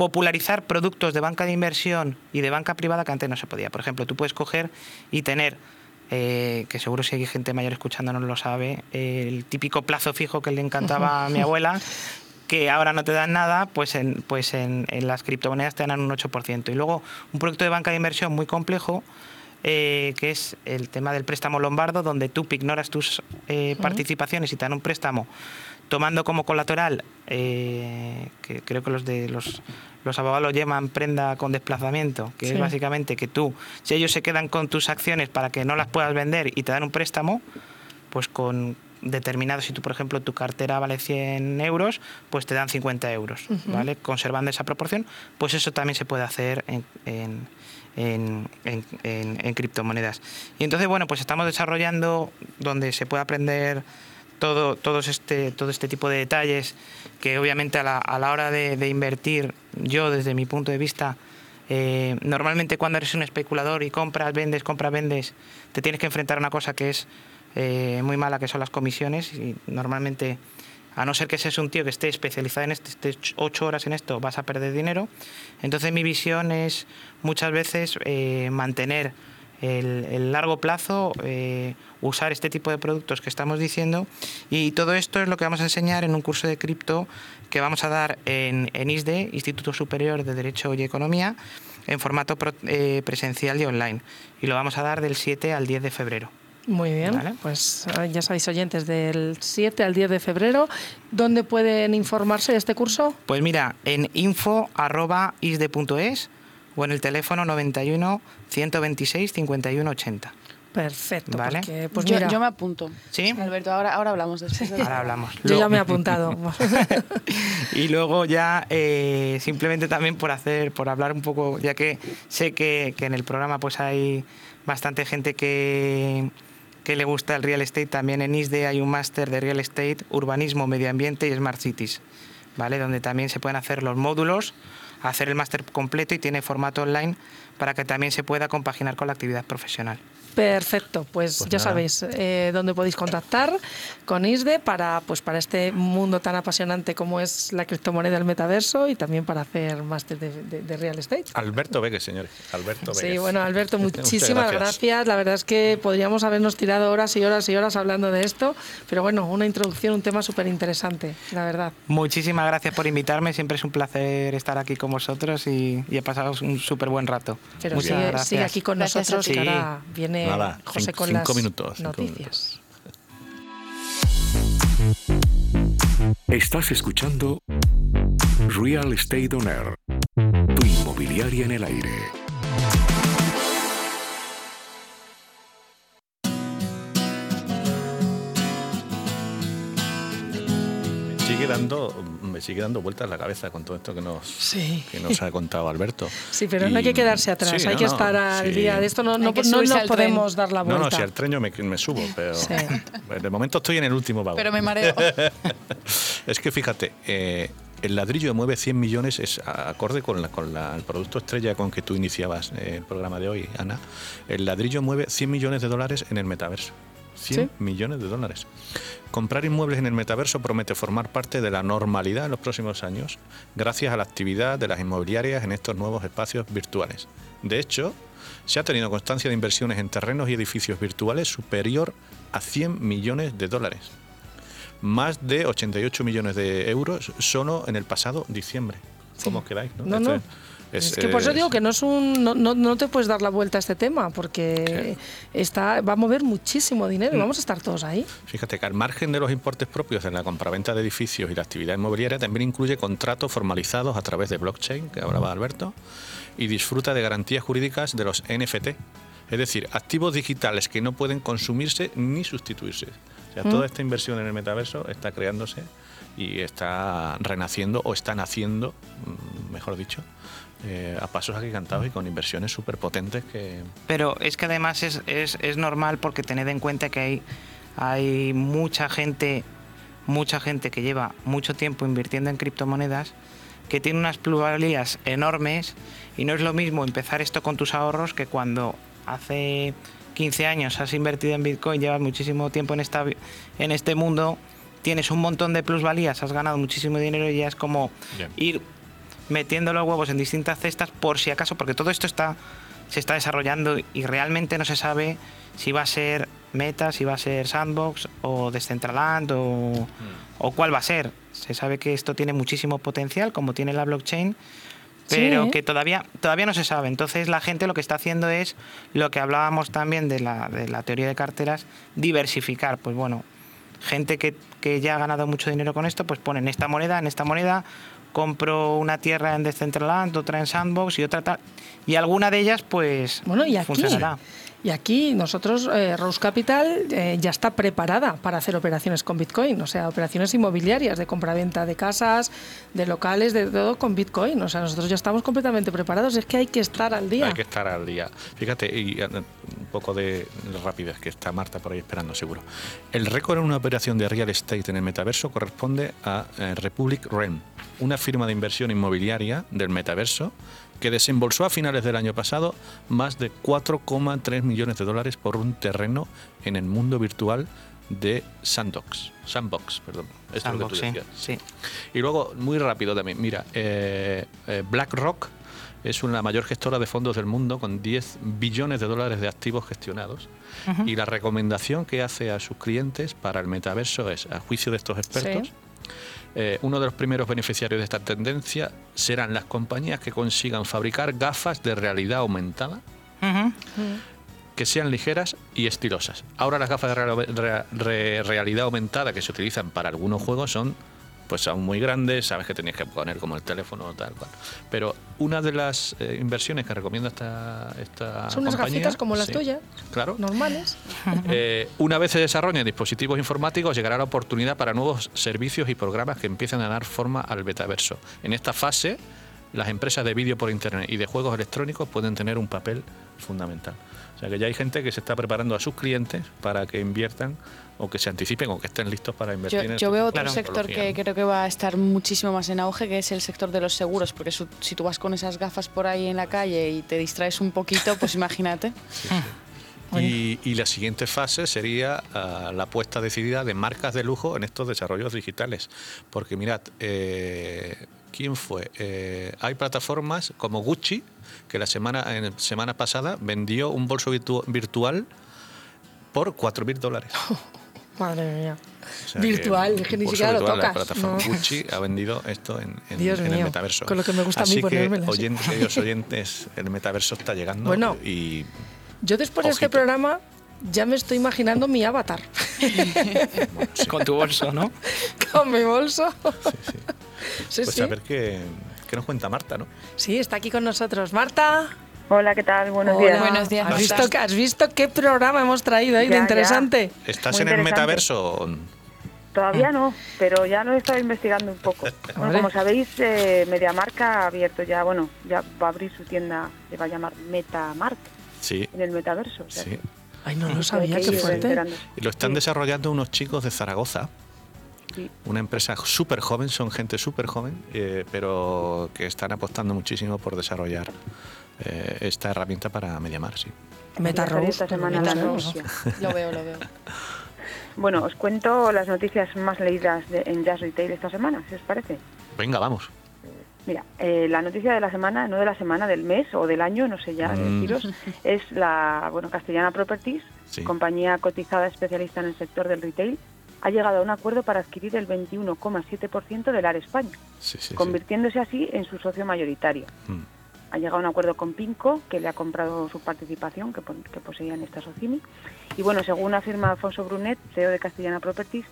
popularizar productos de banca de inversión y de banca privada que antes no se podía. Por ejemplo, tú puedes coger y tener, eh, que seguro si hay gente mayor escuchándonos lo sabe, el típico plazo fijo que le encantaba a mi abuela, que ahora no te dan nada, pues en, pues en, en las criptomonedas te dan un 8%. Y luego un producto de banca de inversión muy complejo, eh, que es el tema del préstamo lombardo, donde tú ignoras tus eh, participaciones y te dan un préstamo tomando como colateral, eh, que creo que los de los, los abogados lo llaman prenda con desplazamiento, que Sí. es básicamente que tú, si ellos se quedan con tus acciones para que no las puedas vender y te dan un préstamo, pues con determinado, si tú por ejemplo tu cartera vale 100 euros, pues te dan 50 euros, ¿vale? Conservando esa proporción, pues eso también se puede hacer en, en- en- en- en- en criptomonedas. Y entonces, bueno, pues estamos desarrollando donde se puede aprender todo, todos este, todo este tipo de detalles que obviamente a la, a la hora de, invertir, yo desde mi punto de vista, eh, normalmente cuando eres un especulador y compras, vendes, compras, vendes, te tienes que enfrentar a una cosa que es eh, muy mala, que son las comisiones. Y normalmente, a no ser que seas un tío que esté especializado en esto, estés ocho horas en esto, vas a perder dinero. Entonces mi visión es muchas veces eh, mantener el, el largo plazo, eh, usar este tipo de productos que estamos diciendo y todo esto es lo que vamos a enseñar en un curso de cripto que vamos a dar en, en ISDE, Instituto Superior de Derecho y Economía, en formato pro- eh, presencial y online. Y lo vamos a dar del 7 al 10 de febrero. Muy bien, Vale. pues ah, ya sabéis oyentes del 7 al 10 de febrero, ¿dónde pueden informarse de este curso? Pues mira, en info.isde.es o en el teléfono 91 126 51 80. Perfecto, Vale. porque, pues yo, mira, yo me apunto. ¿Sí? Alberto, ahora, ahora hablamos después. de- Ahora hablamos. yo ya me he apuntado. Y luego ya eh, simplemente también por hacer, por hablar un poco, ya que sé que, que en el programa pues hay bastante gente que, que le gusta el real estate, también en ISDE hay un máster de real estate, urbanismo, medio ambiente y smart cities, ¿vale? Donde también se pueden hacer los módulos, hacer el máster completo y tiene formato online para que también se pueda compaginar con la actividad profesional. Perfecto, pues, Pues ya nada. sabéis eh, dónde podéis contactar con ISDE para, pues, para este mundo tan apasionante como es la criptomoneda del metaverso y también para hacer máster de, de- de real estate. Alberto Vegues, señores. Alberto Sí, Vegues. bueno, Alberto, muchísimas gracias. La verdad es que podríamos habernos tirado horas y horas y horas hablando de esto, pero bueno, una introducción, un tema súper interesante, la verdad. Muchísimas gracias por invitarme, siempre es un placer estar aquí con vosotros y, y he pasado un súper buen rato. Pero Muchas sigue, gracias. sigue aquí con Gracias nosotros, que ahora viene Nada, José cin- con cinco las minutos, cinco noticias. Estás escuchando Real Estate On Air, tu inmobiliaria en el aire. Sigue dando, me sigue dando vueltas la cabeza con todo esto que nos, Sí. que nos ha contado Alberto. Sí, pero no hay que Y- quedarse atrás, sí, hay no, que no, estar al sí. día de esto, no, no, no podemos dar la No, vuelta. no, si al tren yo me, me subo, pero Sí. de momento estoy en el último vagón. Pero me mareo. Es que fíjate, eh, el ladrillo mueve 100 millones, es acorde con, la, con la- el producto estrella con que tú iniciabas eh, el programa de hoy, Ana. El ladrillo mueve 100 millones de dólares en el metaverso. 100 Sí. millones de dólares. Comprar inmuebles en el metaverso promete formar parte de la normalidad en los próximos años, gracias a la actividad de las inmobiliarias en estos nuevos espacios virtuales. De hecho, se ha tenido constancia de inversiones en terrenos y edificios virtuales superior a 100 millones de dólares más de 88 millones de euros solo en el pasado diciembre. ¿Cómo os quedáis? No? No, Esto no. es- Es, que por eso digo que no es un no, no, te puedes dar la vuelta a este tema porque está va a mover muchísimo dinero y vamos a estar todos ahí. Fíjate que al margen de los importes propios en la compraventa de edificios y la actividad inmobiliaria también incluye contratos formalizados a través de blockchain, que hablaba Alberto, y disfruta de garantías jurídicas de los NFT, es decir, activos digitales que no pueden consumirse ni sustituirse. O sea, toda mm. esta inversión en el metaverso está creándose y está renaciendo o está naciendo, mm, mejor dicho, eh, a pasos agigantados y con inversiones súper potentes que... Pero es que además es, es, es, normal porque tened en cuenta que hay, hay mucha gente, mucha gente que lleva mucho tiempo invirtiendo en criptomonedas que tiene unas plusvalías enormes y no es lo mismo empezar esto con tus ahorros que cuando hace 15 años has invertido en Bitcoin, llevas muchísimo tiempo en, esta, en este mundo, tienes un montón de plusvalías, has ganado muchísimo dinero y ya es como ir metiendo los huevos en distintas cestas por si acaso, porque todo esto está se está desarrollando y realmente no se sabe si va a ser Meta, si va a ser Sandbox o Decentraland o, mm. o cuál va a ser. Se sabe que esto tiene muchísimo potencial, como tiene la blockchain, pero que todavía, todavía no se sabe. Entonces la gente lo que está haciendo es lo que hablábamos también de la, de la teoría de carteras, diversificar. Pues bueno, gente que, que, ya ha ganado mucho dinero con esto, pues ponen esta moneda, en esta moneda compro una tierra en Decentraland, otra en Sandbox y otra tal. Y alguna de ellas, pues, bueno, y aquí, funcionará. Y aquí nosotros, eh, Rose Capital eh, ya está preparada para hacer operaciones con Bitcoin, o sea, operaciones inmobiliarias de compraventa de casas, de locales, de todo con Bitcoin. O sea, nosotros ya estamos completamente preparados. Es que hay que estar al día. Hay que estar al día. Fíjate, y un poco de rapidez, que está Marta por ahí esperando, seguro. El récord en una operación de real estate en el metaverso corresponde a eh, Republic Realm, una firma de inversión inmobiliaria del metaverso que desembolsó a finales del año pasado más de 4,3 millones de dólares por un terreno en el mundo virtual de Sandbox. Sandbox, perdón. Sandbox, sí, Y luego, muy rápido también, mira, eh, eh, BlackRock es una mayor gestora de fondos del mundo con 10 billones de dólares de activos gestionados. Y la recomendación que hace a sus clientes para el metaverso es, a juicio de estos expertos, eh, uno de los primeros beneficiarios de esta tendencia serán las compañías que consigan fabricar gafas de realidad aumentada que sean ligeras y estilosas. Ahora las gafas de realidad aumentada que se utilizan para algunos juegos son pues aún muy grandes, sabes que tenías que poner como el teléfono o tal cual. Pero una de las eh, inversiones que recomienda esta, esta Son unas gafitas como las tuyas, claro. normales. Eh, una vez se desarrollen dispositivos informáticos, llegará la oportunidad para nuevos servicios y programas que empiezan a dar forma al betaverso. En esta fase, las empresas de vídeo por internet y de juegos electrónicos pueden tener un papel fundamental. O sea que ya hay gente que se está preparando a sus clientes para que inviertan o que se anticipen o que estén listos para invertir. Yo, en yo veo otro sector que creo que va a estar muchísimo más en auge, que es el sector de los seguros, porque si tú vas con esas gafas por ahí en la calle y te distraes un poquito, pues imagínate. Y, la siguiente fase sería ah, la apuesta decidida de marcas de lujo en estos desarrollos digitales. Porque mirad, eh, ¿quién fue? Eh, hay plataformas como Gucci, que la semana, en semana pasada vendió un bolso virtual por 4.000 dólares. Madre mía. virtual, es que ni siquiera lo tocas. La plataforma Gucci ha vendido esto en, en, el metaverso. Con lo que me gusta Así a mí que, oyentes, oyentes, el metaverso está llegando. Bueno, y yo después de este programa ya me estoy imaginando mi avatar. Con tu bolso, ¿no? Con mi bolso. Sí, sí. pues a ver qué, qué nos cuenta Marta, ¿no? Sí, está aquí con nosotros. Marta. Hola, ¿qué tal? Buenos días. Buenos días. ¿Has visto, ¿Has visto qué programa hemos traído ahí de interesante? ¿Estás en el metaverso? Todavía no, pero ya lo he estado investigando un poco. Bueno, como sabéis, eh, MediaMarca ha abierto ya, bueno, ya va a abrir su tienda, se va a llamar MetaMark, sí. en el metaverso. sí. Ay, no lo sabía, qué fuerte. Y lo están desarrollando unos chicos de Zaragoza. Una empresa súper joven, son gente súper joven, eh, pero que están apostando muchísimo por desarrollar eh, esta herramienta para Mediamar, sí. MetaRose. Esta semana la noticia. Lo veo, lo veo. Bueno, os cuento las noticias más leídas en Jazz Retail esta semana, si os parece. Venga, vamos. Mira, eh, la noticia de la semana, no de la semana, del mes o del año, no sé ya mm. deciros, es la bueno Castellana Properties, compañía cotizada especialista en el sector del retail, ha llegado a un acuerdo para adquirir el 21,7% del AR España, convirtiéndose así en su socio mayoritario. Mm. Ha llegado a un acuerdo con Pinco, que le ha comprado su participación que, que poseía en esta Socimi. Y bueno, según afirma Alfonso Brunet, CEO de Castellana Properties,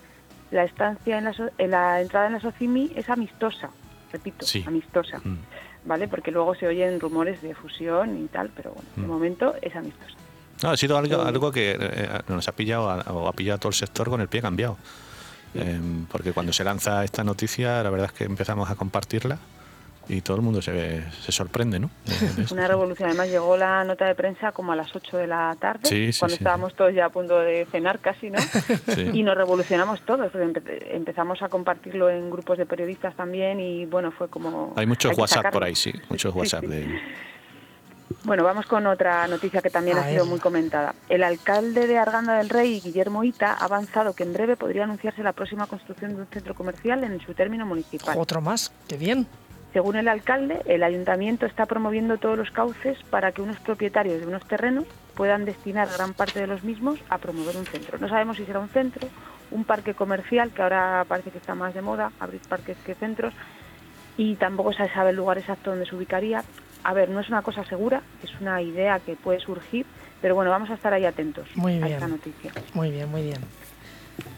la estancia en la, en la entrada en la Socimi es amistosa, repito, amistosa, mm. ¿vale? Porque luego se oyen rumores de fusión y tal, pero bueno, de mm. momento es amistosa. No, ha sido algo, algo que eh, nos ha pillado o ha pillado todo el sector con el pie cambiado. Em, porque cuando se lanza esta noticia, la verdad es que empezamos a compartirla y todo el mundo se, se sorprende, ¿no? Una revolución. Además llegó la nota de prensa como a las 8 de la tarde, cuando estábamos todos ya a punto de cenar casi, ¿no? Y nos revolucionamos todos. Empezamos a compartirlo en grupos de periodistas también y bueno, fue como... Hay muchos WhatsApp por ahí, sí, muchos WhatsApp de... Bueno, vamos con otra noticia que también ha sido muy comentada. El alcalde de Arganda del Rey, Guillermo Ita, ha avanzado que en breve podría anunciarse la próxima construcción de un centro comercial en su término municipal. Otro más, qué bien. Según el alcalde, el ayuntamiento está promoviendo todos los cauces para que unos propietarios de unos terrenos puedan destinar gran parte de los mismos a promover un centro. No sabemos si será un centro, un parque comercial, que ahora parece que está más de moda, abrir parques que centros, y tampoco se sabe el lugar exacto donde se ubicaría. A ver, no es una cosa segura, es una idea que puede surgir, pero bueno, vamos a estar ahí atentos a esta noticia. Muy bien, muy bien.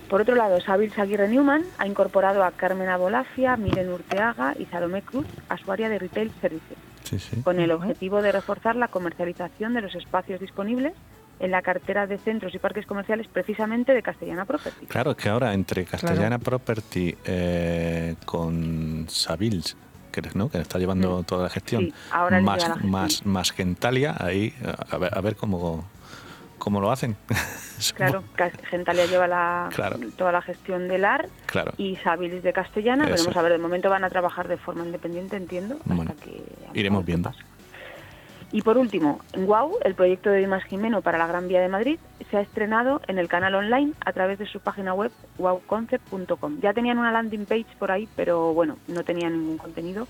Por otro lado, Sabil Aguirre Newman ha incorporado a Carmen Abolafia, Miren Urteaga y Salomé Cruz a su área de Retail Services, con el objetivo de reforzar la comercialización de los espacios disponibles en la cartera de centros y parques comerciales precisamente de Castellana Property. Claro, es que ahora entre Castellana Property eh, con Sabils, que, ¿no? que está llevando toda la gestión, más, más, más Gentalia, ahí a ver, a ver cómo cómo lo hacen. claro, Gentalia lleva la, toda la gestión del AR y Sabilis de Castellana. Veremos a ver, de momento van a trabajar de forma independiente, entiendo. Hasta que iremos viendo. Y por último, en WOW, el proyecto de Dimas Jimeno para la Gran Vía de Madrid, se ha estrenado en el canal online a través de su página web wowconcept.com. Ya tenían una landing page por ahí, pero bueno, no tenían ningún contenido.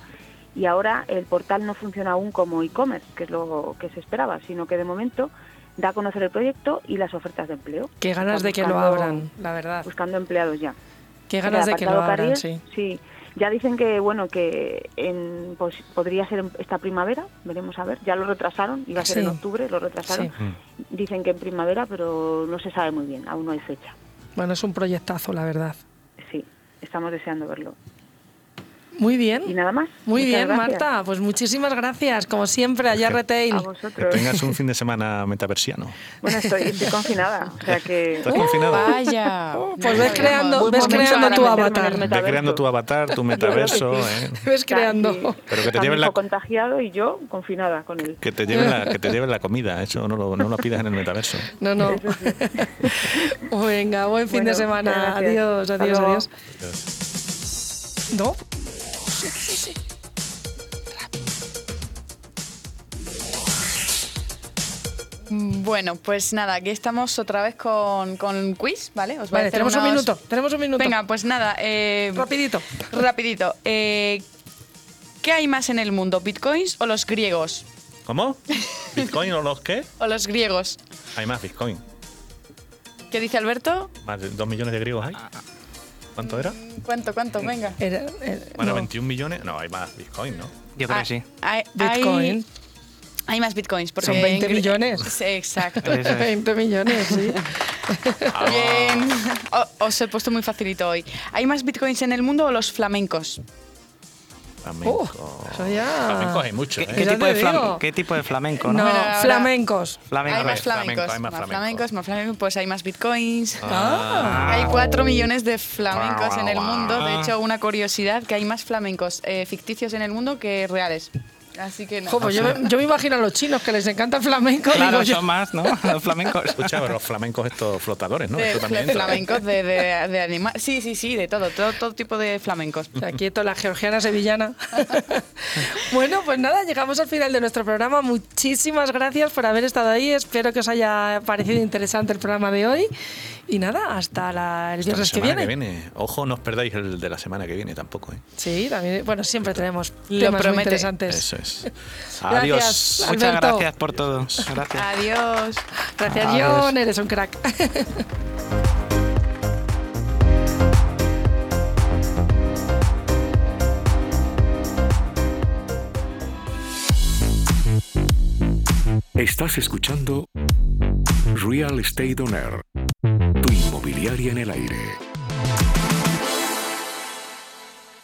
Y ahora el portal no funciona aún como e-commerce, que es lo que se esperaba, sino que de momento da a conocer el proyecto y las ofertas de empleo. Qué ganas de que lo abran, la verdad. Buscando empleados ya. Qué ganas de que lo abran, sí. Sí, ya dicen que bueno que en, pues, podría ser esta primavera, veremos a ver. Ya lo retrasaron, iba a ser en octubre, lo retrasaron. Dicen que en primavera, pero no se sabe muy bien, aún no hay fecha. Bueno, es un proyectazo, la verdad. Sí, estamos deseando verlo. Muy bien. Y nada más. Muy bien, Marta. Pues muchísimas gracias, como siempre, allá Retail. Que tengas un fin de semana metaversiano. Bueno, estoy, estoy confinada. O sea que... ¿Estás confinada? Vaya. pues ves creando, ves creando tu avatar. Ves creando tu avatar, tu metaverso. ¿eh? Ves creando. Pero que te lleven la... contagiado y yo confinada con él. Que te lleven la, que te lleven la comida. Eso no lo, no lo pidas en el metaverso. No, no. Venga, buen fin de semana. Adiós, adiós, adiós. ¿No? Bueno, pues nada, aquí estamos otra vez con, con quiz, ¿vale? Os vale, tenemos un minuto, tenemos un minuto. Venga, pues nada. Eh, rapidito. Rapidito. Eh, ¿Qué hay más en el mundo, bitcoins o los griegos? ¿Cómo? ¿Bitcoin o los qué? O los griegos. Hay más bitcoin. ¿Qué dice Alberto? Más de dos millones de griegos hay. ¿Cuánto era? ¿Cuánto, cuánto? Venga. Era, bueno, 21 millones. No, hay más Bitcoin, ¿no? Yo creo que sí. Hay, Bitcoin. Hay, más bitcoins. Porque Son 20 millones. Sí, exacto. 20 millones, sí. Bien. os he puesto muy facilito hoy. ¿Hay más bitcoins en el mundo o los flamencos? Flamenco. Uh, ya... Flamencos hay mucho. ¿Qué, ¿eh? ¿qué, tipo de ¿Qué, tipo de flamenco? No, flamencos. Hay más flamencos. hay más, flamencos. más flamencos. Pues hay más bitcoins. Ah. Hay cuatro millones de flamencos en el mundo. De hecho, una curiosidad que hay más flamencos eh, ficticios en el mundo que reales. Así que no. yo, me, imagino a los chinos que les encanta el flamenco. Claro, son más, ¿no? Los flamencos. Escucha, los flamencos estos flotadores, ¿no? De, flamencos de, de, animales. Sí, sí, sí, de todo, todo, todo tipo de flamencos. O sea, quieto, la georgiana sevillana. bueno, pues nada, llegamos al final de nuestro programa. Muchísimas gracias por haber estado ahí. Espero que os haya parecido interesante el programa de hoy. Y nada, hasta la, el viernes que, viene. que viene. Ojo, no os perdáis el de la semana que viene tampoco. ¿eh? Sí, también. Bueno, siempre tenemos temas muy interesantes. Eso es. Adiós. Muchas gracias por todo. Gracias. Adiós. Gracias, John. Eres un crack. Estás escuchando Real Estate On Air, tu inmobiliaria en el aire.